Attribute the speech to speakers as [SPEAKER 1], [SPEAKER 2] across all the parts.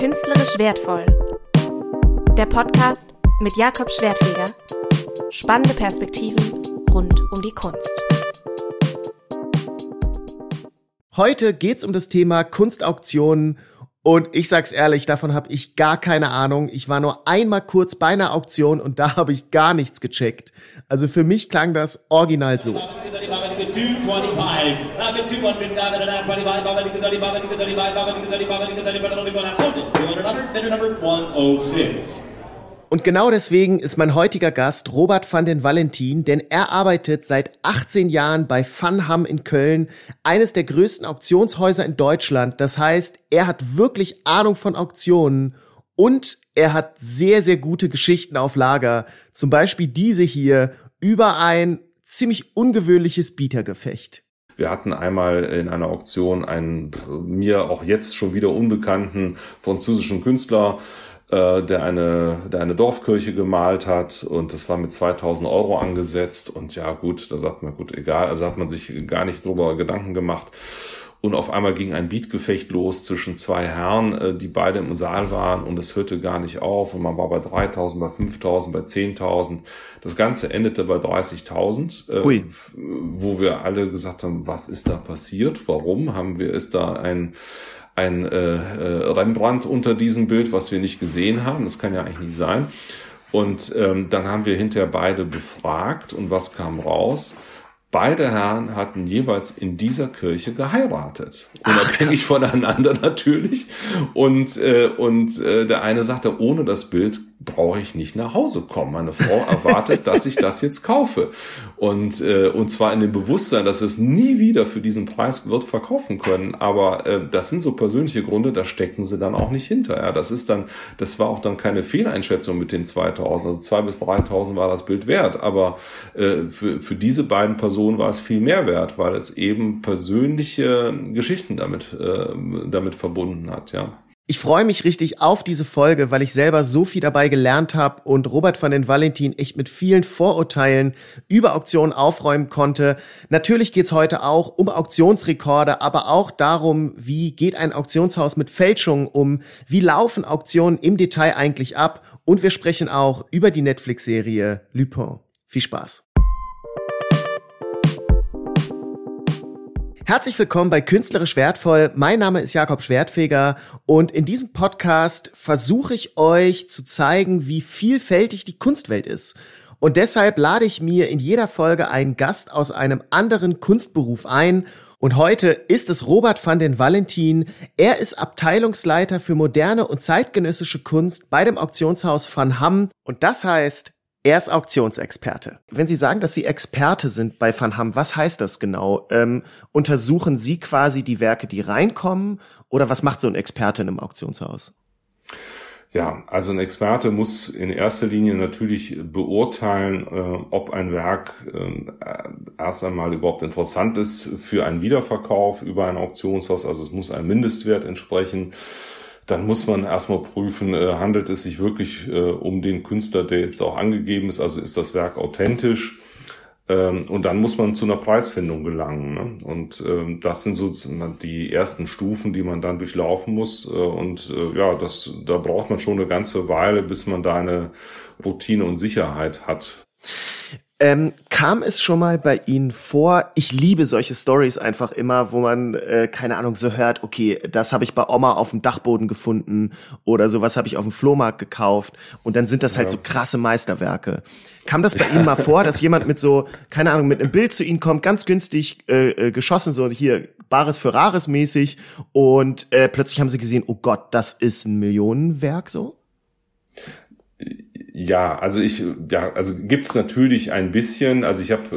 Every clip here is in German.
[SPEAKER 1] Künstlerisch wertvoll. Der Podcast mit Jakob Schwertfeger. Spannende Perspektiven rund um die Kunst.
[SPEAKER 2] Heute geht's um das Thema Kunstauktionen und ich sag's ehrlich, davon habe ich gar keine Ahnung. Ich war nur einmal kurz bei einer Auktion und da habe ich gar nichts gecheckt. Also für mich klang das original so. Und genau deswegen ist mein heutiger Gast Robert van den Valentin, denn er arbeitet seit 18 Jahren bei Funham in Köln, eines der größten Auktionshäuser in Deutschland. Das heißt, er hat wirklich Ahnung von Auktionen und er hat sehr, sehr gute Geschichten auf Lager. Zum Beispiel diese hier über ein ziemlich ungewöhnliches Bietergefecht.
[SPEAKER 3] Wir hatten einmal in einer Auktion einen mir auch jetzt schon wieder unbekannten französischen Künstler, äh, der eine, der eine Dorfkirche gemalt hat und das war mit 2000 Euro angesetzt. Und ja gut, da sagt man gut, egal, also hat man sich gar nicht drüber Gedanken gemacht und auf einmal ging ein Beatgefecht los zwischen zwei Herren, äh, die beide im Saal waren und es hörte gar nicht auf und man war bei 3000, bei 5000, bei 10.000. Das Ganze endete bei 30.000, äh, wo wir alle gesagt haben, was ist da passiert? Warum haben wir, ist da ein, ein äh, äh, Rembrandt unter diesem Bild, was wir nicht gesehen haben? Das kann ja eigentlich nicht sein. Und ähm, dann haben wir hinterher beide befragt und was kam raus? Beide Herren hatten jeweils in dieser Kirche geheiratet. Unabhängig Ach, voneinander natürlich. Und, äh, und äh, der eine sagte, ohne das Bild brauche ich nicht nach Hause kommen. Meine Frau erwartet, dass ich das jetzt kaufe. Und, äh, und zwar in dem Bewusstsein, dass es nie wieder für diesen Preis wird verkaufen können. Aber äh, das sind so persönliche Gründe, da stecken sie dann auch nicht hinter. Ja, das ist dann, das war auch dann keine Fehleinschätzung mit den 2000. Also 2 bis 3000 war das Bild wert. Aber äh, für, für diese beiden Personen war es viel mehr wert, weil es eben persönliche Geschichten damit, äh, damit verbunden hat. Ja.
[SPEAKER 2] Ich freue mich richtig auf diese Folge, weil ich selber so viel dabei gelernt habe und Robert van den Valentin echt mit vielen Vorurteilen über Auktionen aufräumen konnte. Natürlich geht's heute auch um Auktionsrekorde, aber auch darum, wie geht ein Auktionshaus mit Fälschungen um, wie laufen Auktionen im Detail eigentlich ab und wir sprechen auch über die Netflix-Serie Lupin. Viel Spaß! Herzlich willkommen bei Künstlerisch Wertvoll. Mein Name ist Jakob Schwertfeger und in diesem Podcast versuche ich euch zu zeigen, wie vielfältig die Kunstwelt ist. Und deshalb lade ich mir in jeder Folge einen Gast aus einem anderen Kunstberuf ein. Und heute ist es Robert van den Valentin. Er ist Abteilungsleiter für moderne und zeitgenössische Kunst bei dem Auktionshaus Van Hamm. Und das heißt, er ist Auktionsexperte. Wenn Sie sagen, dass Sie Experte sind bei Van Ham, was heißt das genau? Ähm, untersuchen Sie quasi die Werke, die reinkommen? Oder was macht so ein Experte in einem Auktionshaus?
[SPEAKER 3] Ja, also ein Experte muss in erster Linie natürlich beurteilen, äh, ob ein Werk äh, erst einmal überhaupt interessant ist für einen Wiederverkauf über ein Auktionshaus. Also es muss einem Mindestwert entsprechen dann muss man erstmal prüfen, äh, handelt es sich wirklich äh, um den Künstler, der jetzt auch angegeben ist, also ist das Werk authentisch. Ähm, und dann muss man zu einer Preisfindung gelangen. Ne? Und ähm, das sind so die ersten Stufen, die man dann durchlaufen muss. Äh, und ja, das, da braucht man schon eine ganze Weile, bis man da eine Routine und Sicherheit hat.
[SPEAKER 2] Ähm, kam es schon mal bei Ihnen vor? Ich liebe solche Stories einfach immer, wo man äh, keine Ahnung so hört. Okay, das habe ich bei Oma auf dem Dachboden gefunden oder sowas habe ich auf dem Flohmarkt gekauft und dann sind das halt ja. halt so krasse Meisterwerke. Kam das bei Ihnen mal vor, dass jemand mit so keine Ahnung mit einem Bild zu Ihnen kommt, ganz günstig äh, äh, geschossen so hier Bares für Rares mäßig und äh, plötzlich haben Sie gesehen, oh Gott, das ist ein Millionenwerk so?
[SPEAKER 3] Ja, also ich, ja, also gibt's natürlich ein bisschen. Also ich habe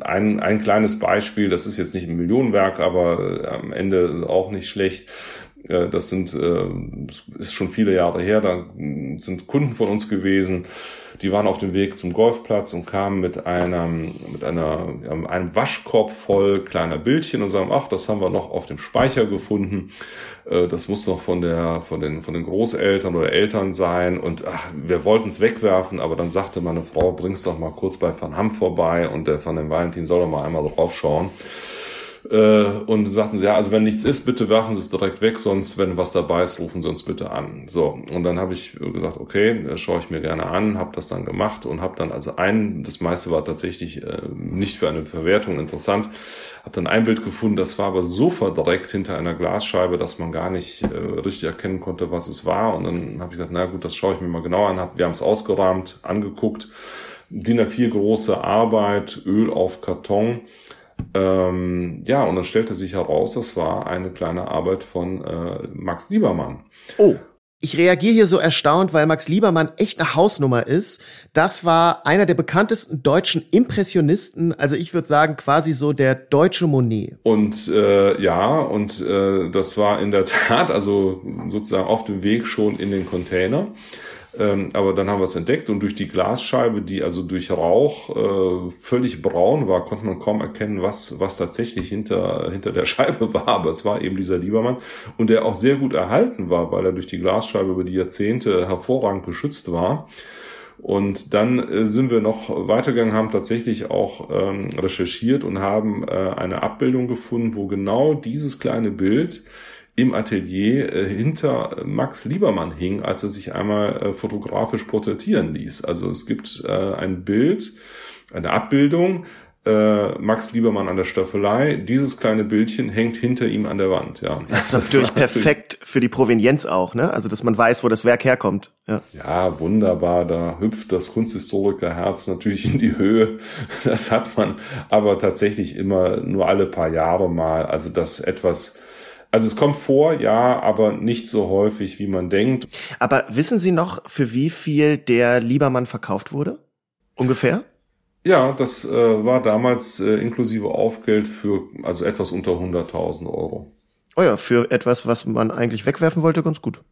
[SPEAKER 3] äh, ein, ein kleines Beispiel, das ist jetzt nicht ein Millionenwerk, aber am Ende auch nicht schlecht. Äh, das sind äh, ist schon viele Jahre her. Da sind Kunden von uns gewesen, die waren auf dem Weg zum Golfplatz und kamen mit einem mit einer einem Waschkorb voll kleiner Bildchen und sagen, ach, das haben wir noch auf dem Speicher gefunden. Äh, das muss noch von der von den von den Großeltern oder Eltern sein und ach, wir wollten es wegwerfen, aber dann sagte meine Frau, bring's doch mal kurz bei Van Ham vorbei und der Van den Valentin soll doch mal einmal drauf schauen. Äh, und sagten sie, ja, also wenn nichts ist, bitte werfen Sie es direkt weg, sonst, wenn was dabei ist, rufen Sie uns bitte an. So, und dann habe ich gesagt, okay, das schaue ich mir gerne an, habe das dann gemacht und habe dann also ein, das meiste war tatsächlich äh, nicht für eine Verwertung interessant, habe dann ein Bild gefunden, das war aber so verdreckt hinter einer Glasscheibe, dass man gar nicht äh, richtig erkennen konnte, was es war. Und dann habe ich gesagt, na gut, das schaue ich mir mal genauer an. Hab, wir haben es ausgerahmt, angeguckt. DIN A4 große Arbeit, Öl auf Karton. Ähm, ja, und dann stellte sich heraus, das war eine kleine Arbeit von äh, Max Liebermann.
[SPEAKER 2] Oh. Ich reagiere hier so erstaunt, weil Max Liebermann echt eine Hausnummer ist. Das war einer der bekanntesten deutschen Impressionisten, also ich würde sagen quasi so der deutsche Monet.
[SPEAKER 3] Und äh, ja, und äh, das war in der Tat also sozusagen auf dem Weg schon in den Container. Ähm, aber dann haben wir es entdeckt und durch die Glasscheibe, die also durch Rauch äh, völlig braun war, konnte man kaum erkennen, was, was tatsächlich hinter, hinter der Scheibe war. Aber es war eben dieser Liebermann und der auch sehr gut erhalten war, weil er durch die Glasscheibe über die Jahrzehnte hervorragend geschützt war. Und dann äh, sind wir noch weitergegangen, haben tatsächlich auch ähm, recherchiert und haben äh, eine Abbildung gefunden, wo genau dieses kleine Bild im Atelier äh, hinter Max Liebermann hing, als er sich einmal äh, fotografisch porträtieren ließ. Also es gibt äh, ein Bild, eine Abbildung, Max Liebermann an der Staffelei. Dieses kleine Bildchen hängt hinter ihm an der Wand. Ja,
[SPEAKER 2] das ist natürlich perfekt für die Provenienz auch, ne? Also dass man weiß, wo das Werk herkommt.
[SPEAKER 3] Ja. ja, wunderbar. Da hüpft das Kunsthistorikerherz natürlich in die Höhe. Das hat man aber tatsächlich immer nur alle paar Jahre mal. Also das etwas also es kommt vor, ja, aber nicht so häufig, wie man denkt.
[SPEAKER 2] Aber wissen Sie noch, für wie viel der Liebermann verkauft wurde? Ungefähr?
[SPEAKER 3] Ja, das äh, war damals äh, inklusive Aufgeld für also etwas unter 100.000 Euro.
[SPEAKER 2] Oh ja, für etwas, was man eigentlich wegwerfen wollte, ganz gut.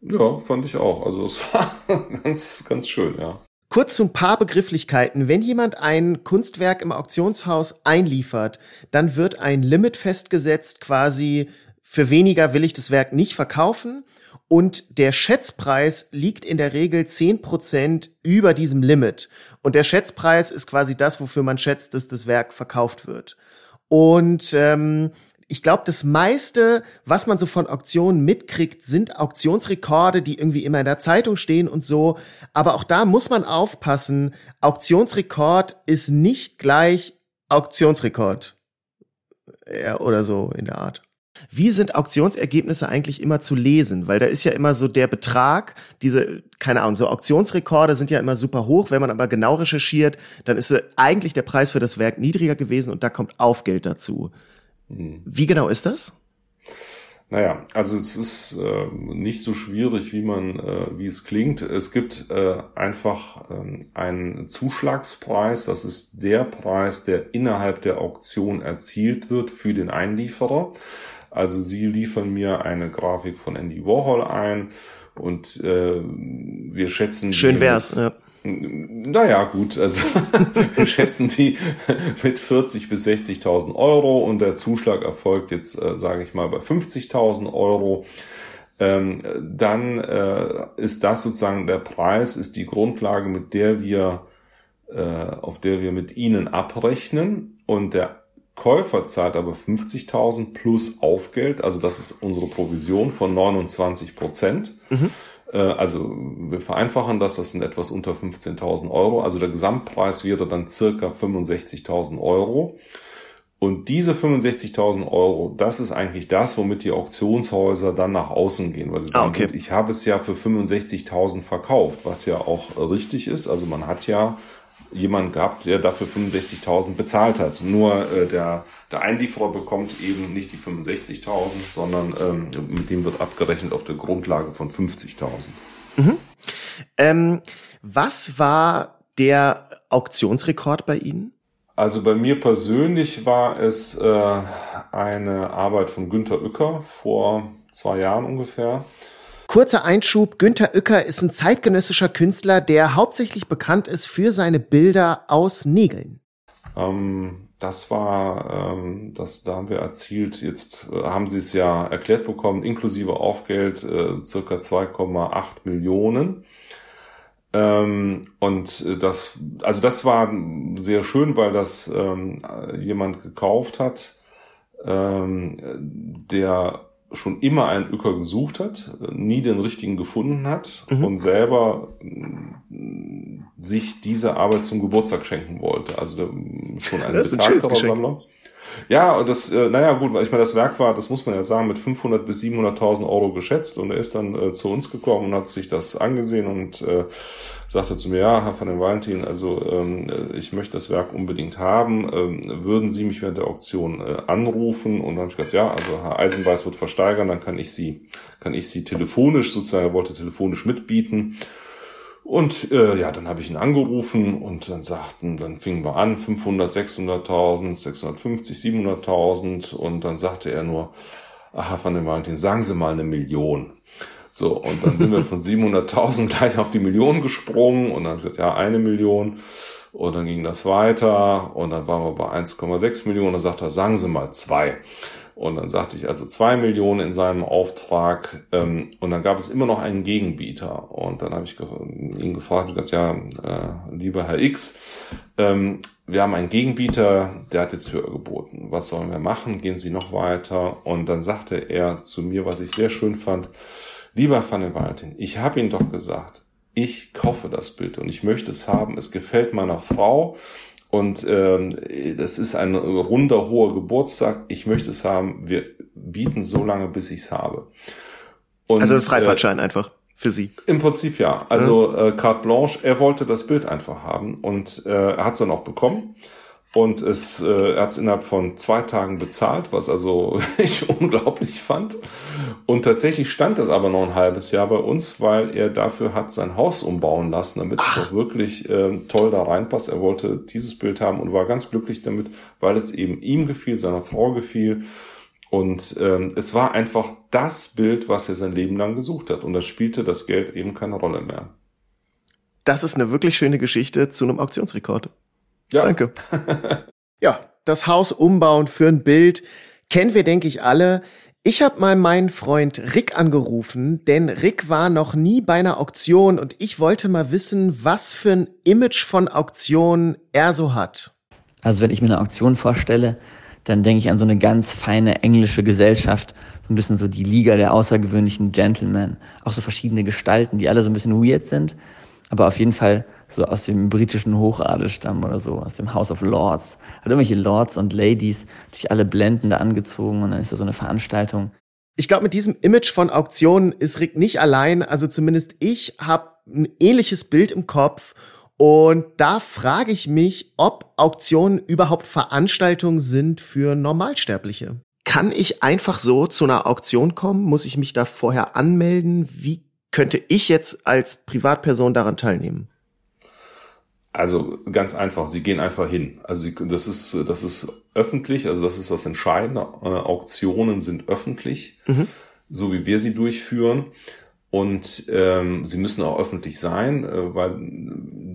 [SPEAKER 3] Ja, fand ich auch. Also es war ganz, ganz schön, ja.
[SPEAKER 2] Kurz zu ein paar Begrifflichkeiten. Wenn jemand ein Kunstwerk im Auktionshaus einliefert, dann wird ein Limit festgesetzt, quasi für weniger will ich das Werk nicht verkaufen und der Schätzpreis liegt in der Regel zehn Prozent über diesem Limit. Und der Schätzpreis ist quasi das, wofür man schätzt, dass das Werk verkauft wird. Und ähm, ich glaube, das meiste, was man so von Auktionen mitkriegt, sind Auktionsrekorde, die irgendwie immer in der Zeitung stehen und so. Aber auch da muss man aufpassen. Auktionsrekord ist nicht gleich Auktionsrekord. Ja, oder so in der Art. Wie sind Auktionsergebnisse eigentlich immer zu lesen? Weil da ist ja immer so der Betrag, diese, keine Ahnung, so Auktionsrekorde sind ja immer super hoch. Wenn man aber genau recherchiert, dann ist eigentlich der Preis für das Werk niedriger gewesen und da kommt Aufgeld dazu. Mhm. Wie genau ist das?
[SPEAKER 3] Naja, also es ist äh, nicht so schwierig, wie man, äh, wie es klingt. Es gibt äh, einfach äh, einen Zuschlagspreis. Das ist der Preis, der innerhalb der Auktion erzielt wird für den Einlieferer. Also sie liefern mir eine Grafik von Andy Warhol ein und äh, wir schätzen.
[SPEAKER 2] Schön wär's, ja.
[SPEAKER 3] Naja, gut, also wir schätzen die mit 40 bis 60.000 Euro und der Zuschlag erfolgt jetzt, äh, sage ich mal, bei 50.000 Euro. Ähm, dann äh, ist das sozusagen der Preis, ist die Grundlage, mit der wir, äh, auf der wir mit Ihnen abrechnen und der Käufer zahlt aber 50.000 plus Aufgeld, also das ist unsere Provision von 29 Prozent. Mhm. Äh, also wir vereinfachen das, das sind etwas unter 15.000 Euro. Also der Gesamtpreis wäre dann circa 65.000 Euro. Und diese 65.000 Euro, das ist eigentlich das, womit die Auktionshäuser dann nach außen gehen, weil sie ah, sagen, ah, okay. ich habe es ja für 65.000 verkauft, was ja auch richtig ist. Also man hat ja jemand gehabt, der dafür 65.000 bezahlt hat. Nur äh, der, der Einlieferer bekommt eben nicht die 65.000, sondern ähm, mit dem wird abgerechnet auf der Grundlage von 50.000. Mhm.
[SPEAKER 2] Ähm, was war der Auktionsrekord bei Ihnen?
[SPEAKER 3] Also bei mir persönlich war es äh, eine Arbeit von Günter Uecker vor zwei Jahren ungefähr.
[SPEAKER 2] Kurzer Einschub, Günter Uecker ist ein zeitgenössischer Künstler, der hauptsächlich bekannt ist für seine Bilder aus Nägeln.
[SPEAKER 3] Ähm, das war, ähm, das, da haben wir erzielt, jetzt äh, haben Sie es ja erklärt bekommen, inklusive Aufgeld äh, circa 2,8 Millionen. Ähm, und äh, das, also das war sehr schön, weil das ähm, jemand gekauft hat ähm, der schon immer einen Öker gesucht hat, nie den richtigen gefunden hat mhm. und selber mm, sich diese Arbeit zum Geburtstag schenken wollte. Also schon ein betagterer Sammler. Ja, und das, äh, naja, gut, ich meine, das Werk war, das muss man ja sagen, mit 500 bis 700.000 Euro geschätzt und er ist dann äh, zu uns gekommen und hat sich das angesehen und äh, sagte zu mir, ja, Herr van den Valentin, also ähm, ich möchte das Werk unbedingt haben. Ähm, würden Sie mich während der Auktion äh, anrufen? Und dann habe ich gesagt, ja, also Herr Eisenbeiß wird versteigern, dann kann ich Sie, kann ich Sie telefonisch sozusagen, er wollte telefonisch mitbieten. Und äh, ja, dann habe ich ihn angerufen und dann sagten, dann fingen wir an, 500, 600.000, 650, 700.000 und dann sagte er nur, ach, Herr van den Valentin, sagen Sie mal eine Million. So, und dann sind wir von 700.000 gleich auf die Million gesprungen. Und dann wird ja eine Million. Und dann ging das weiter. Und dann waren wir bei 1,6 Millionen. Und dann sagt er, sagen Sie mal zwei. Und dann sagte ich also zwei Millionen in seinem Auftrag ähm, und dann gab es immer noch einen Gegenbieter. Und dann habe ich ihn gefragt und gesagt, ja, äh, lieber Herr X, ähm, wir haben einen Gegenbieter, der hat jetzt höher geboten. Was sollen wir machen? Gehen Sie noch weiter? Und dann sagte er zu mir, was ich sehr schön fand, lieber Van den Valentin, ich habe Ihnen doch gesagt, ich kaufe das Bild und ich möchte es haben. Es gefällt meiner Frau und ähm, das ist ein runder, hoher Geburtstag. Ich möchte es haben. Wir bieten so lange, bis ich es habe.
[SPEAKER 2] Und, also ein Freifahrtschein äh, einfach für Sie.
[SPEAKER 3] Im Prinzip ja. Also äh, carte blanche. Er wollte das Bild einfach haben und äh, er hat es dann auch bekommen. Und es, äh, er hat es innerhalb von zwei Tagen bezahlt, was also ich unglaublich fand. Und tatsächlich stand das aber noch ein halbes Jahr bei uns, weil er dafür hat sein Haus umbauen lassen, damit Ach. es auch wirklich äh, toll da reinpasst. Er wollte dieses Bild haben und war ganz glücklich damit, weil es eben ihm gefiel, seiner Frau gefiel. Und ähm, es war einfach das Bild, was er sein Leben lang gesucht hat. Und da spielte das Geld eben keine Rolle mehr.
[SPEAKER 2] Das ist eine wirklich schöne Geschichte zu einem Auktionsrekord. Ja. Danke. ja, das Haus umbauen für ein Bild kennen wir, denke ich, alle. Ich habe mal meinen Freund Rick angerufen, denn Rick war noch nie bei einer Auktion und ich wollte mal wissen, was für ein Image von Auktion er so hat.
[SPEAKER 4] Also wenn ich mir eine Auktion vorstelle, dann denke ich an so eine ganz feine englische Gesellschaft, so ein bisschen so die Liga der außergewöhnlichen Gentlemen, auch so verschiedene Gestalten, die alle so ein bisschen weird sind, aber auf jeden Fall so aus dem britischen Hochadel stammen oder so, aus dem House of Lords. Halt irgendwelche Lords und Ladies, durch alle blendende angezogen und dann ist da so eine Veranstaltung.
[SPEAKER 2] Ich glaube, mit diesem Image von Auktionen ist Rick nicht allein. Also zumindest ich habe ein ähnliches Bild im Kopf. Und da frage ich mich, ob Auktionen überhaupt Veranstaltungen sind für Normalsterbliche. Kann ich einfach so zu einer Auktion kommen? Muss ich mich da vorher anmelden? Wie könnte ich jetzt als Privatperson daran teilnehmen?
[SPEAKER 3] Also ganz einfach, sie gehen einfach hin. Also sie, das ist das ist öffentlich, also das ist das Entscheidende. Äh, Auktionen sind öffentlich, mhm. so wie wir sie durchführen. Und ähm, sie müssen auch öffentlich sein, äh, weil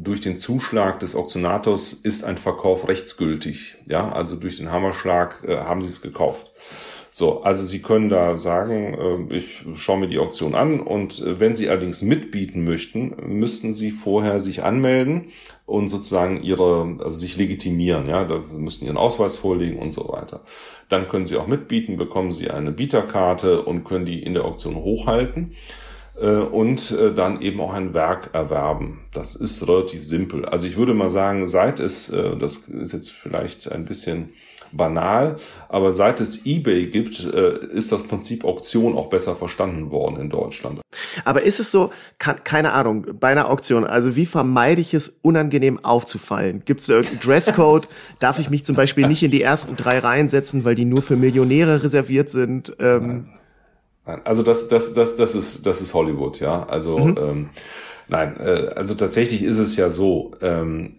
[SPEAKER 3] durch den Zuschlag des Auktionators ist ein Verkauf rechtsgültig. Ja, also durch den Hammerschlag äh, haben sie es gekauft. So, also Sie können da sagen, äh, ich schaue mir die Auktion an und äh, wenn Sie allerdings mitbieten möchten, müssten Sie vorher sich anmelden und sozusagen ihre, also sich legitimieren, ja, da müssen Ihren Ausweis vorlegen und so weiter. Dann können Sie auch mitbieten, bekommen Sie eine Bieterkarte und können die in der Auktion hochhalten äh, und dann eben auch ein Werk erwerben. Das ist relativ simpel. Also ich würde mal sagen, seit es, das ist jetzt vielleicht ein bisschen banal, aber seit es eBay gibt, äh, ist das Prinzip Auktion auch besser verstanden worden in Deutschland.
[SPEAKER 2] Aber ist es so, kann, keine Ahnung, bei einer Auktion, also wie vermeide ich es, unangenehm aufzufallen? Gibt es irgendeinen Dresscode? Darf ich mich zum Beispiel nicht in die ersten drei Reihen setzen, weil die nur für Millionäre reserviert sind? Ähm,
[SPEAKER 3] Nein. Also das, das, das, das ist, das ist Hollywood, ja. Also mhm. ähm, nein, äh, also tatsächlich ist es ja so. Ähm,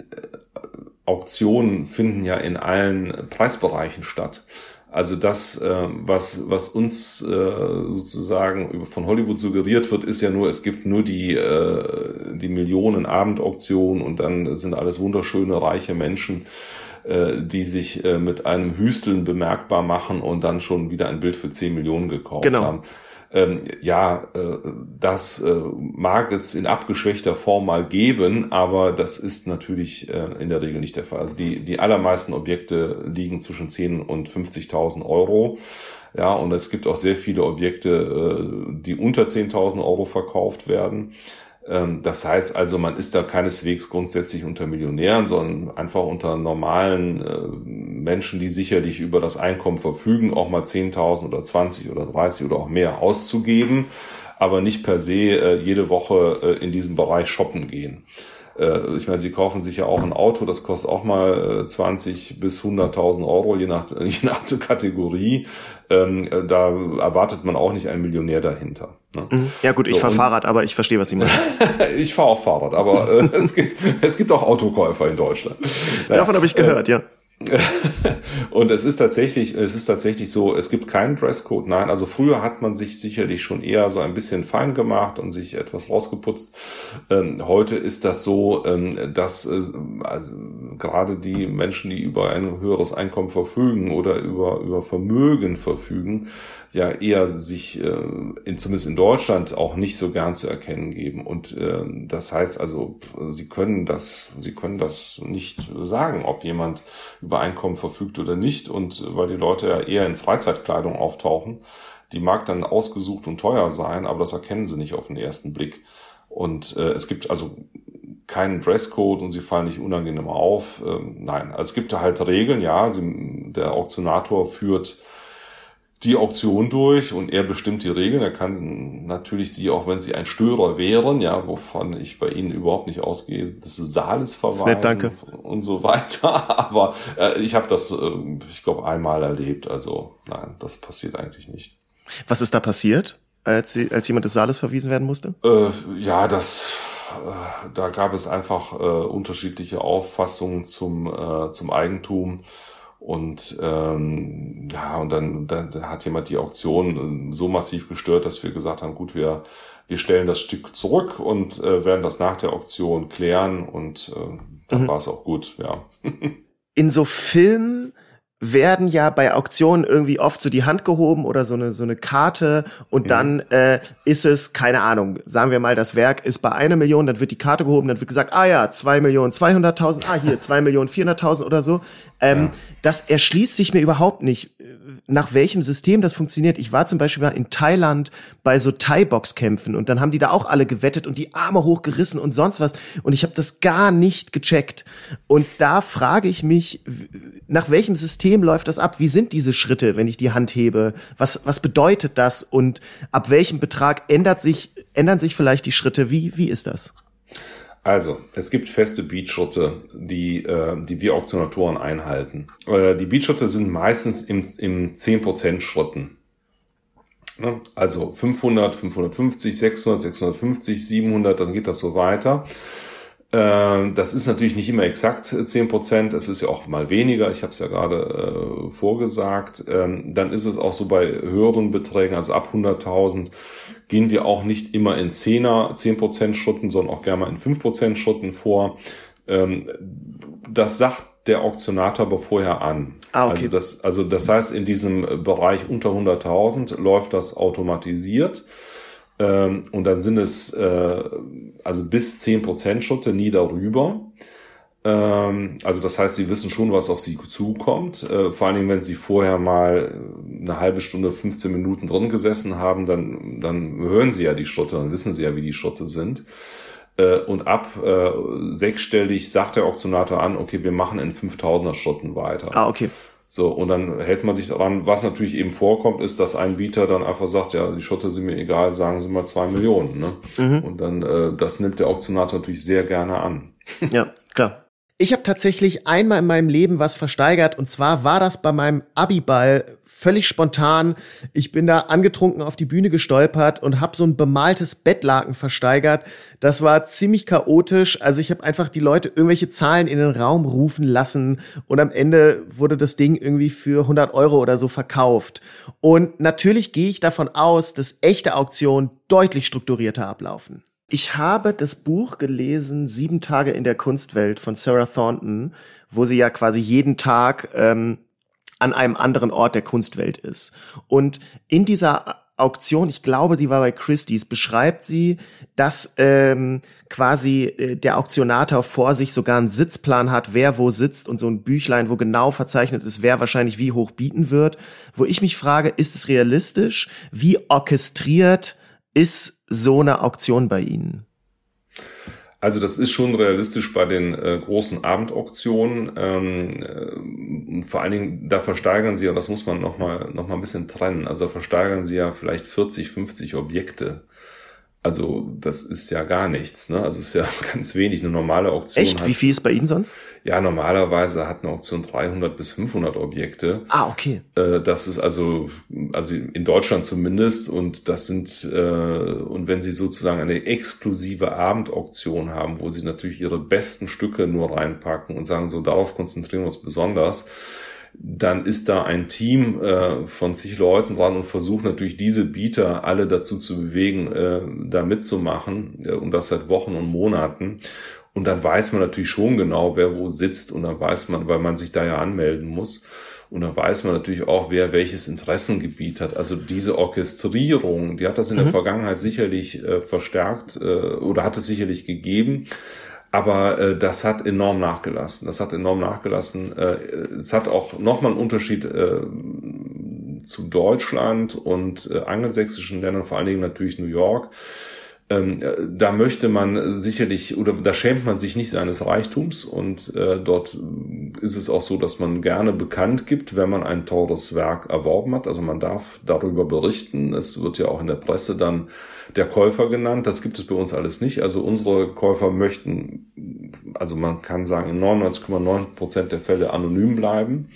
[SPEAKER 3] Auktionen finden ja in allen Preisbereichen statt. Also das, äh, was, was uns äh, sozusagen von Hollywood suggeriert wird, ist ja nur, es gibt nur die, äh, die Millionen Abendauktionen und dann sind alles wunderschöne, reiche Menschen, die sich mit einem Hüsteln bemerkbar machen und dann schon wieder ein Bild für 10 Millionen gekauft genau. haben. Ähm, ja, äh, das äh, mag es in abgeschwächter Form mal geben, aber das ist natürlich äh, in der Regel nicht der Fall. Also die, die allermeisten Objekte liegen zwischen 10 und 50.000 Euro. Ja, und es gibt auch sehr viele Objekte, äh, die unter 10.000 Euro verkauft werden. Ähm, das heißt also, man ist da keineswegs grundsätzlich unter Millionären, sondern einfach unter normalen äh, Menschen, die sicherlich über das Einkommen verfügen, auch mal 10.000 oder 20 oder 30 oder auch mehr auszugeben, aber nicht per se äh, jede Woche äh, in diesem Bereich shoppen gehen. Ich meine, sie kaufen sich ja auch ein Auto, das kostet auch mal 20 bis 100.000 Euro, je nach, je nach Kategorie. Ähm, da erwartet man auch nicht einen Millionär dahinter.
[SPEAKER 2] Ne? Mhm. Ja gut, so, ich fahre Fahrrad, aber ich verstehe, was Sie meinen.
[SPEAKER 3] ich fahre auch Fahrrad, aber äh, es, gibt, es gibt auch Autokäufer in Deutschland.
[SPEAKER 2] Davon habe ich gehört, äh, ja.
[SPEAKER 3] und es ist tatsächlich, es ist tatsächlich so, es gibt keinen Dresscode. Nein, also früher hat man sich sicherlich schon eher so ein bisschen fein gemacht und sich etwas rausgeputzt. Ähm, heute ist das so, ähm, dass äh, also gerade die Menschen, die über ein höheres Einkommen verfügen oder über, über Vermögen verfügen, ja eher sich äh, in, zumindest in Deutschland auch nicht so gern zu erkennen geben. Und äh, das heißt also, sie können das, sie können das nicht sagen, ob jemand über Einkommen verfügt oder nicht. Und weil die Leute ja eher in Freizeitkleidung auftauchen, die mag dann ausgesucht und teuer sein, aber das erkennen sie nicht auf den ersten Blick. Und äh, es gibt also keinen Dresscode und sie fallen nicht unangenehm auf. Ähm, nein, also es gibt da halt Regeln, ja. Sie, der Auktionator führt die Auktion durch und er bestimmt die Regeln. Er kann natürlich sie, auch wenn sie ein Störer wären, ja, wovon ich bei Ihnen überhaupt nicht ausgehe, des Saales verweisen
[SPEAKER 2] nett, danke.
[SPEAKER 3] und so weiter. Aber äh, ich habe das, äh, ich glaube, einmal erlebt. Also nein, das passiert eigentlich nicht.
[SPEAKER 2] Was ist da passiert, als, sie, als jemand des Saales verwiesen werden musste?
[SPEAKER 3] Äh, ja, das äh, da gab es einfach äh, unterschiedliche Auffassungen zum, äh, zum Eigentum. Und ähm, ja, und dann, dann hat jemand die Auktion äh, so massiv gestört, dass wir gesagt haben, gut, wir, wir stellen das Stück zurück und äh, werden das nach der Auktion klären und äh, dann mhm. war es auch gut, ja.
[SPEAKER 2] In so Filmen werden ja bei Auktionen irgendwie oft so die Hand gehoben oder so eine so eine Karte und mhm. dann äh, ist es keine Ahnung sagen wir mal das Werk ist bei einer Million dann wird die Karte gehoben dann wird gesagt ah ja zwei Millionen zweihunderttausend ah hier zwei Millionen vierhunderttausend oder so ähm, ja. das erschließt sich mir überhaupt nicht nach welchem System das funktioniert. Ich war zum Beispiel mal in Thailand bei so Thai-Box-Kämpfen und dann haben die da auch alle gewettet und die Arme hochgerissen und sonst was. Und ich habe das gar nicht gecheckt. Und da frage ich mich, nach welchem System läuft das ab? Wie sind diese Schritte, wenn ich die Hand hebe? Was, was bedeutet das? Und ab welchem Betrag ändert sich, ändern sich vielleicht die Schritte? Wie, wie ist das?
[SPEAKER 3] Also, es gibt feste Beatschritte, die, äh, die wir Auktionatoren einhalten. Äh, die Beatschritte sind meistens im, im 10% Schritten. Ne? Also 500, 550, 600, 650, 700, dann geht das so weiter. Äh, das ist natürlich nicht immer exakt 10 Prozent, es ist ja auch mal weniger, ich habe es ja gerade äh, vorgesagt. Ähm, dann ist es auch so bei höheren Beträgen, also ab 100.000, gehen wir auch nicht immer in 10er, 10% Schritten, sondern auch gerne mal in 5% Schritten vor. Ähm, das sagt der Auktionator aber vorher an. Ah, okay. Also das, also das heißt, in diesem Bereich unter 100.000 läuft das automatisiert. Ähm, und dann sind es äh, also bis 10% Schritte, nie darüber. Ähm, also das heißt, sie wissen schon, was auf sie zukommt. Äh, vor allen Dingen, wenn sie vorher mal eine halbe Stunde, 15 Minuten drin gesessen haben, dann, dann hören sie ja die Schritte, dann wissen sie ja, wie die Schritte sind. Äh, und ab äh, sechsstellig sagt der Auktionator an, okay, wir machen in 5000er Schritten weiter.
[SPEAKER 2] Ah, okay.
[SPEAKER 3] So, und dann hält man sich daran, was natürlich eben vorkommt, ist, dass ein Bieter dann einfach sagt, ja, die Schotte sind mir egal, sagen Sie mal zwei Millionen. Ne? Mhm. Und dann, äh, das nimmt der Auktionator natürlich sehr gerne an.
[SPEAKER 2] Ja, klar. Ich habe tatsächlich einmal in meinem Leben was versteigert und zwar war das bei meinem Abiball völlig spontan. Ich bin da angetrunken auf die Bühne gestolpert und habe so ein bemaltes Bettlaken versteigert. Das war ziemlich chaotisch. Also ich habe einfach die Leute irgendwelche Zahlen in den Raum rufen lassen und am Ende wurde das Ding irgendwie für 100 Euro oder so verkauft. Und natürlich gehe ich davon aus, dass echte Auktionen deutlich strukturierter ablaufen. Ich habe das Buch gelesen, Sieben Tage in der Kunstwelt von Sarah Thornton, wo sie ja quasi jeden Tag ähm, an einem anderen Ort der Kunstwelt ist. Und in dieser Auktion, ich glaube, sie war bei Christie's, beschreibt sie, dass ähm, quasi äh, der Auktionator vor sich sogar einen Sitzplan hat, wer wo sitzt und so ein Büchlein, wo genau verzeichnet ist, wer wahrscheinlich wie hoch bieten wird. Wo ich mich frage, ist es realistisch? Wie orchestriert ist so eine Auktion bei Ihnen?
[SPEAKER 3] Also das ist schon realistisch bei den äh, großen Abendauktionen. Ähm, äh, vor allen Dingen, da versteigern sie ja, das muss man nochmal noch mal ein bisschen trennen, also da versteigern sie ja vielleicht 40, 50 Objekte. Also das ist ja gar nichts. Ne? Also es ist ja ganz wenig. Eine normale Auktion.
[SPEAKER 2] Echt? Hat, Wie viel ist bei Ihnen sonst?
[SPEAKER 3] Ja, normalerweise hat eine Auktion 300 bis 500 Objekte.
[SPEAKER 2] Ah, okay.
[SPEAKER 3] Äh, das ist also, also in Deutschland zumindest. Und das sind, äh, und wenn Sie sozusagen eine exklusive Abendauktion haben, wo Sie natürlich Ihre besten Stücke nur reinpacken und sagen, so darauf konzentrieren wir uns besonders, dann ist da ein Team äh, von zig Leuten dran und versucht natürlich diese Bieter alle dazu zu bewegen, äh, da mitzumachen äh, und das seit Wochen und Monaten. Und dann weiß man natürlich schon genau, wer wo sitzt und dann weiß man, weil man sich da ja anmelden muss. Und dann weiß man natürlich auch, wer welches Interessengebiet hat. Also diese Orchestrierung, die hat das in mhm. der Vergangenheit sicherlich äh, verstärkt äh, oder hat es sicherlich gegeben. Aber äh, das hat enorm nachgelassen. Das hat enorm nachgelassen. Äh, es hat auch nochmal einen Unterschied äh, zu Deutschland und äh, angelsächsischen Ländern, vor allen Dingen natürlich New York. Ähm, äh, da möchte man sicherlich oder da schämt man sich nicht seines Reichtums und äh, dort ist es auch so, dass man gerne bekannt gibt, wenn man ein teures Werk erworben hat. Also man darf darüber berichten. Es wird ja auch in der Presse dann der Käufer genannt. Das gibt es bei uns alles nicht. Also unsere Käufer möchten, also man kann sagen, in 99,9 Prozent der Fälle anonym bleiben,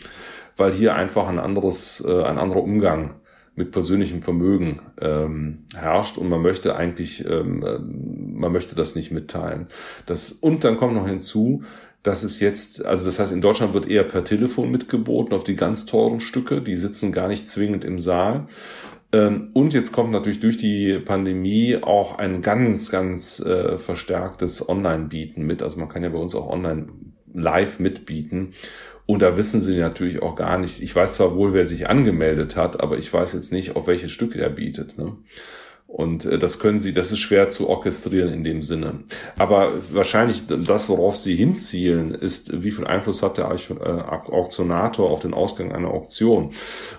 [SPEAKER 3] weil hier einfach ein anderes, äh, ein anderer Umgang mit persönlichem Vermögen ähm, herrscht und man möchte eigentlich, ähm, äh, man möchte das nicht mitteilen. Das, und dann kommt noch hinzu, dass es jetzt, also das heißt, in Deutschland wird eher per Telefon mitgeboten auf die ganz teuren Stücke, die sitzen gar nicht zwingend im Saal. Ähm, und jetzt kommt natürlich durch die Pandemie auch ein ganz, ganz äh, verstärktes Online-Bieten mit. Also man kann ja bei uns auch online live mitbieten. Und da wissen sie natürlich auch gar nicht. Ich weiß zwar wohl, wer sich angemeldet hat, aber ich weiß jetzt nicht, auf welche Stücke er bietet. Ne? Und äh, das können Sie, das ist schwer zu orchestrieren in dem Sinne. Aber wahrscheinlich das, worauf Sie hinzielen, ist, wie viel Einfluss hat der äh, Auktionator auf den Ausgang einer Auktion.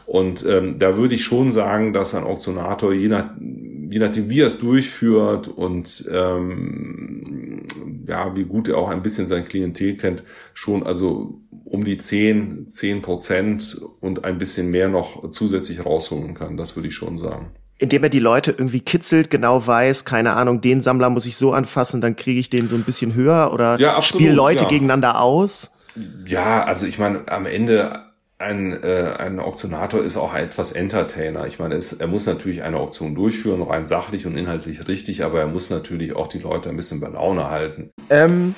[SPEAKER 3] Und ähm, da würde ich schon sagen, dass ein Auktionator, je, nach, je nachdem, wie er es durchführt und ähm, ja, wie gut er auch ein bisschen sein Klientel kennt, schon also um die 10, 10 Prozent und ein bisschen mehr noch zusätzlich rausholen kann. Das würde ich schon sagen
[SPEAKER 2] indem er die Leute irgendwie kitzelt, genau weiß, keine Ahnung, den Sammler muss ich so anfassen, dann kriege ich den so ein bisschen höher oder ja, spiele Leute ja. gegeneinander aus?
[SPEAKER 3] Ja, also ich meine, am Ende ein, äh, ein Auktionator ist auch etwas Entertainer. Ich meine, es, er muss natürlich eine Auktion durchführen, rein sachlich und inhaltlich richtig, aber er muss natürlich auch die Leute ein bisschen bei Laune halten.
[SPEAKER 2] Ähm,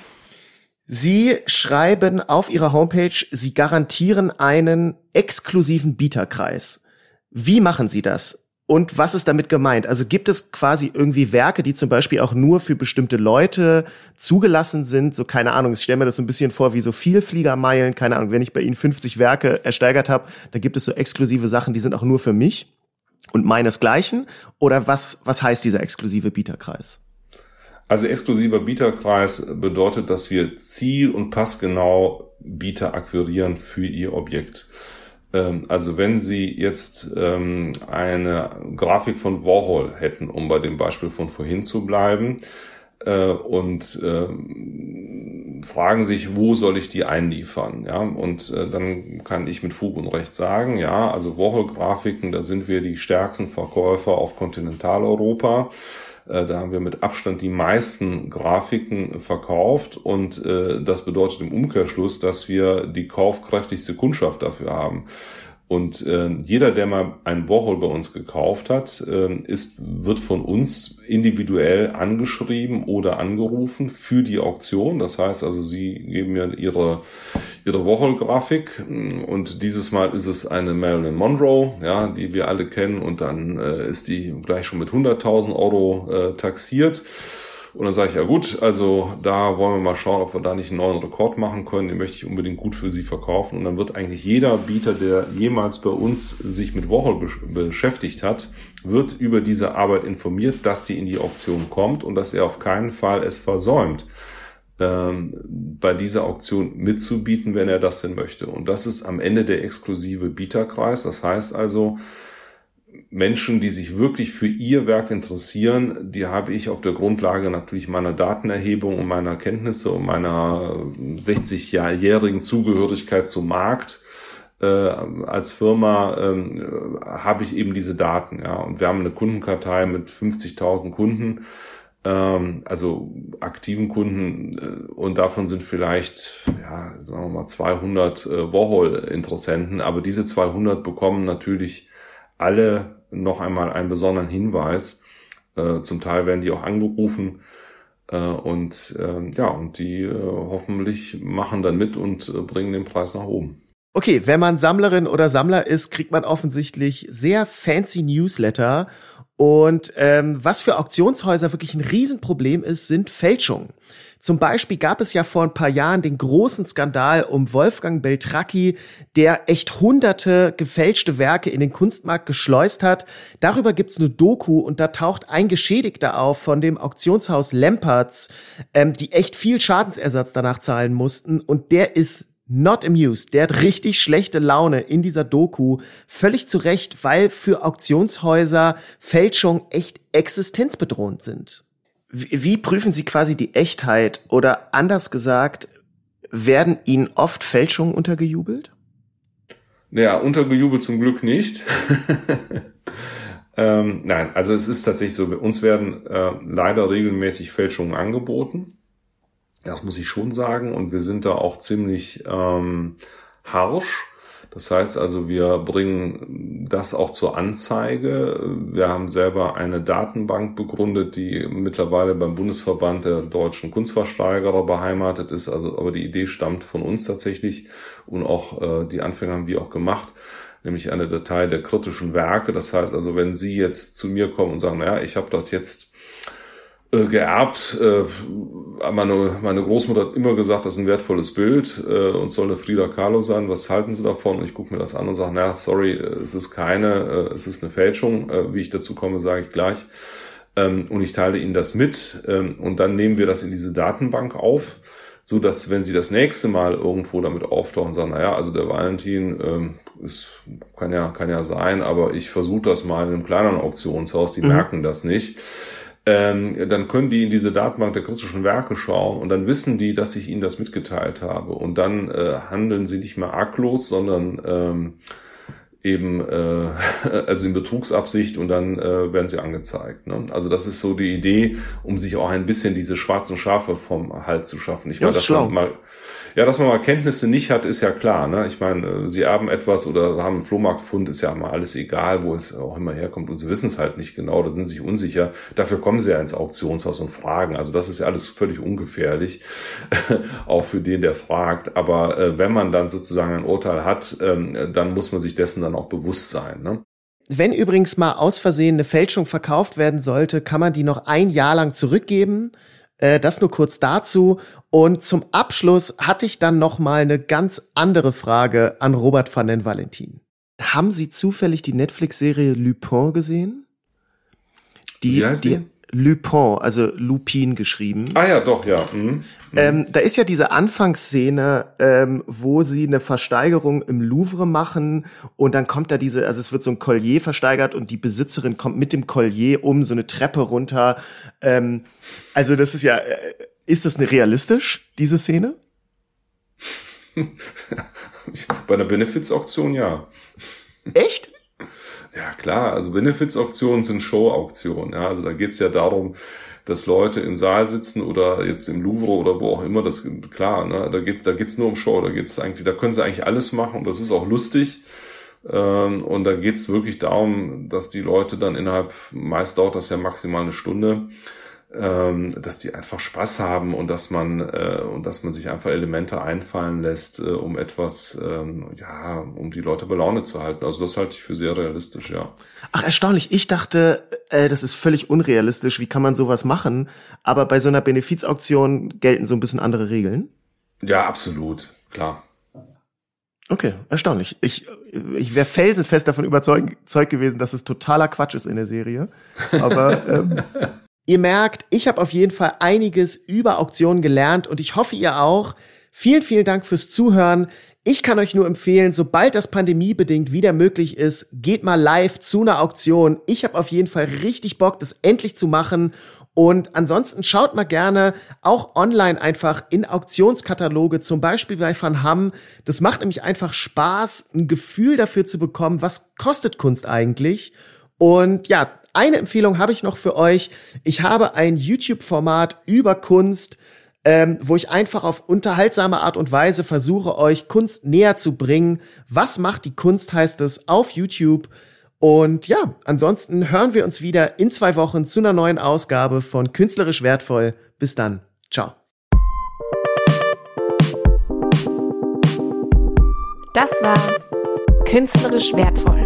[SPEAKER 2] Sie schreiben auf Ihrer Homepage, Sie garantieren einen exklusiven Bieterkreis. Wie machen Sie das? Und was ist damit gemeint? Also gibt es quasi irgendwie Werke, die zum Beispiel auch nur für bestimmte Leute zugelassen sind? So keine Ahnung, ich stelle mir das so ein bisschen vor wie so Vielfliegermeilen. Keine Ahnung, wenn ich bei Ihnen 50 Werke ersteigert habe, da gibt es so exklusive Sachen, die sind auch nur für mich und meinesgleichen. Oder was, was heißt dieser exklusive Bieterkreis?
[SPEAKER 3] Also exklusiver Bieterkreis bedeutet, dass wir ziel- und passgenau Bieter akquirieren für ihr Objekt. Ähm, also wenn Sie jetzt ähm, eine Grafik von Warhol hätten, um bei dem Beispiel von vorhin zu bleiben, äh, und äh, fragen sich, wo soll ich die einliefern? Ja, und äh, dann kann ich mit Fug und Recht sagen, ja, also Warhol-Grafiken, da sind wir die stärksten Verkäufer auf Kontinentaleuropa. Äh, da haben wir mit Abstand die meisten Grafiken verkauft und äh, das bedeutet im Umkehrschluss, dass wir die kaufkräftigste Kundschaft dafür haben. Und äh, jeder, der mal ein Warhol bei uns gekauft hat, äh, ist, wird von uns individuell angeschrieben oder angerufen für die Auktion. Das heißt also, Sie geben mir Ihre, Ihre Warhol-Grafik und dieses Mal ist es eine Marilyn Monroe, ja, die wir alle kennen und dann äh, ist die gleich schon mit 100.000 Euro äh, taxiert. Und dann sage ich, ja gut, also da wollen wir mal schauen, ob wir da nicht einen neuen Rekord machen können. Den möchte ich unbedingt gut für Sie verkaufen. Und dann wird eigentlich jeder Bieter, der jemals bei uns sich mit Woche beschäftigt hat, wird über diese Arbeit informiert, dass die in die Auktion kommt und dass er auf keinen Fall es versäumt, ähm, bei dieser Auktion mitzubieten, wenn er das denn möchte. Und das ist am Ende der exklusive Bieterkreis. Das heißt also, Menschen, die sich wirklich für ihr Werk interessieren, die habe ich auf der Grundlage natürlich meiner Datenerhebung und meiner Kenntnisse und meiner 60-jährigen Zugehörigkeit zum Markt äh, als Firma ähm, habe ich eben diese Daten. Ja, und wir haben eine Kundenkartei mit 50.000 Kunden, ähm, also aktiven Kunden, äh, und davon sind vielleicht, ja, sagen wir mal 200 äh, Warhol-Interessenten, aber diese 200 bekommen natürlich alle noch einmal einen besonderen Hinweis. Äh, zum Teil werden die auch angerufen äh, und äh, ja, und die äh, hoffentlich machen dann mit und bringen den Preis nach oben.
[SPEAKER 2] Okay, wenn man Sammlerin oder Sammler ist, kriegt man offensichtlich sehr fancy Newsletter. Und ähm, was für Auktionshäuser wirklich ein Riesenproblem ist, sind Fälschungen. Zum Beispiel gab es ja vor ein paar Jahren den großen Skandal um Wolfgang Beltracchi, der echt hunderte gefälschte Werke in den Kunstmarkt geschleust hat. Darüber gibt's eine Doku und da taucht ein Geschädigter auf von dem Auktionshaus Lempertz, ähm, die echt viel Schadensersatz danach zahlen mussten und der ist not amused. Der hat richtig schlechte Laune in dieser Doku. Völlig zu Recht, weil für Auktionshäuser Fälschungen echt existenzbedrohend sind. Wie, prüfen Sie quasi die Echtheit oder anders gesagt, werden Ihnen oft Fälschungen untergejubelt?
[SPEAKER 3] Naja, untergejubelt zum Glück nicht. ähm, nein, also es ist tatsächlich so, uns werden äh, leider regelmäßig Fälschungen angeboten. Das muss ich schon sagen. Und wir sind da auch ziemlich ähm, harsch das heißt also, wir bringen das auch zur Anzeige. Wir haben selber eine Datenbank begründet, die mittlerweile beim Bundesverband der deutschen Kunstversteigerer beheimatet ist. Also, aber die Idee stammt von uns tatsächlich und auch äh, die Anfänger haben wir auch gemacht nämlich eine Datei der kritischen Werke. Das heißt also, wenn Sie jetzt zu mir kommen und sagen, naja, ich habe das jetzt äh, geerbt. Äh, meine, meine Großmutter hat immer gesagt, das ist ein wertvolles Bild äh, und soll eine Frida Kahlo sein. Was halten Sie davon? Und ich gucke mir das an und sage, na sorry, es ist keine, äh, es ist eine Fälschung. Äh, wie ich dazu komme, sage ich gleich. Ähm, und ich teile Ihnen das mit ähm, und dann nehmen wir das in diese Datenbank auf, so dass wenn Sie das nächste Mal irgendwo damit auftauchen, sagen, naja, also der Valentin ähm, ist, kann ja kann ja sein, aber ich versuche das mal in einem kleineren Auktionshaus, die mhm. merken das nicht ähm, dann können die in diese Datenbank der kritischen Werke schauen und dann wissen die, dass ich ihnen das mitgeteilt habe. Und dann äh, handeln sie nicht mehr arglos, sondern ähm, eben äh, also in Betrugsabsicht und dann äh, werden sie angezeigt. Ne? Also das ist so die Idee, um sich auch ein bisschen diese schwarzen Schafe vom Halt zu schaffen. Ich ja, meine, dass man mal ja, dass man mal Kenntnisse nicht hat, ist ja klar. Ne? Ich meine, äh, sie erben etwas oder haben einen Flohmarktfund, ist ja mal alles egal, wo es auch immer herkommt. Und sie wissen es halt nicht genau, da sind sie sich unsicher. Dafür kommen sie ja ins Auktionshaus und fragen. Also das ist ja alles völlig ungefährlich, auch für den, der fragt. Aber äh, wenn man dann sozusagen ein Urteil hat, ähm, dann muss man sich dessen dann auch bewusst sein. Ne?
[SPEAKER 2] Wenn übrigens mal aus Versehen eine Fälschung verkauft werden sollte, kann man die noch ein Jahr lang zurückgeben. Äh, das nur kurz dazu. Und zum Abschluss hatte ich dann noch mal eine ganz andere Frage an Robert van den Valentin. Haben Sie zufällig die Netflix-Serie Lupin gesehen?
[SPEAKER 3] Die, Wie heißt die? die?
[SPEAKER 2] Lupin, also Lupin geschrieben.
[SPEAKER 3] Ah ja, doch, ja. Mhm. mhm.
[SPEAKER 2] Ähm, da ist ja diese Anfangsszene, ähm, wo sie eine Versteigerung im Louvre machen und dann kommt da diese, also es wird so ein Collier versteigert und die Besitzerin kommt mit dem Collier um so eine Treppe runter. Ähm, also das ist ja, äh, ist das eine realistisch, diese Szene?
[SPEAKER 3] Bei einer Benefits-Auktion ja.
[SPEAKER 2] Echt?
[SPEAKER 3] Ja, klar. Also Benefits-Auktionen sind Show-Auktionen. Ja, also da geht's ja darum, dass Leute im Saal sitzen oder jetzt im Louvre oder wo auch immer. Das klar. Ne, da geht's, da geht's nur um Show. Da geht's eigentlich, da können sie eigentlich alles machen und das ist auch lustig. Ähm, und da geht's wirklich darum, dass die Leute dann innerhalb, meist dauert das ja maximal eine Stunde, dass die einfach Spaß haben und dass man äh, und dass man sich einfach Elemente einfallen lässt, äh, um etwas, ähm, ja, um die Leute bei Laune zu halten. Also das halte ich für sehr realistisch, ja.
[SPEAKER 2] Ach, erstaunlich. Ich dachte, äh, das ist völlig unrealistisch. Wie kann man sowas machen? Aber bei so einer Benefizauktion gelten so ein bisschen andere Regeln.
[SPEAKER 3] Ja, absolut, klar.
[SPEAKER 2] Okay, erstaunlich. Ich, ich wäre felsenfest davon überzeugt gewesen, dass es totaler Quatsch ist in der Serie. Aber ähm, ihr merkt, ich habe auf jeden Fall einiges über Auktionen gelernt und ich hoffe ihr auch. Vielen, vielen Dank fürs Zuhören. Ich kann euch nur empfehlen, sobald das pandemiebedingt wieder möglich ist, geht mal live zu einer Auktion. Ich habe auf jeden Fall richtig Bock, das endlich zu machen und ansonsten schaut mal gerne auch online einfach in Auktionskataloge, zum Beispiel bei Van Hamm. Das macht nämlich einfach Spaß, ein Gefühl dafür zu bekommen, was kostet Kunst eigentlich. Und ja, eine Empfehlung habe ich noch für euch. Ich habe ein YouTube-Format über Kunst, ähm, wo ich einfach auf unterhaltsame Art und Weise versuche, euch Kunst näher zu bringen. Was macht die Kunst, heißt es auf YouTube. Und ja, ansonsten hören wir uns wieder in zwei Wochen zu einer neuen Ausgabe von Künstlerisch Wertvoll. Bis dann. Ciao.
[SPEAKER 1] Das war Künstlerisch Wertvoll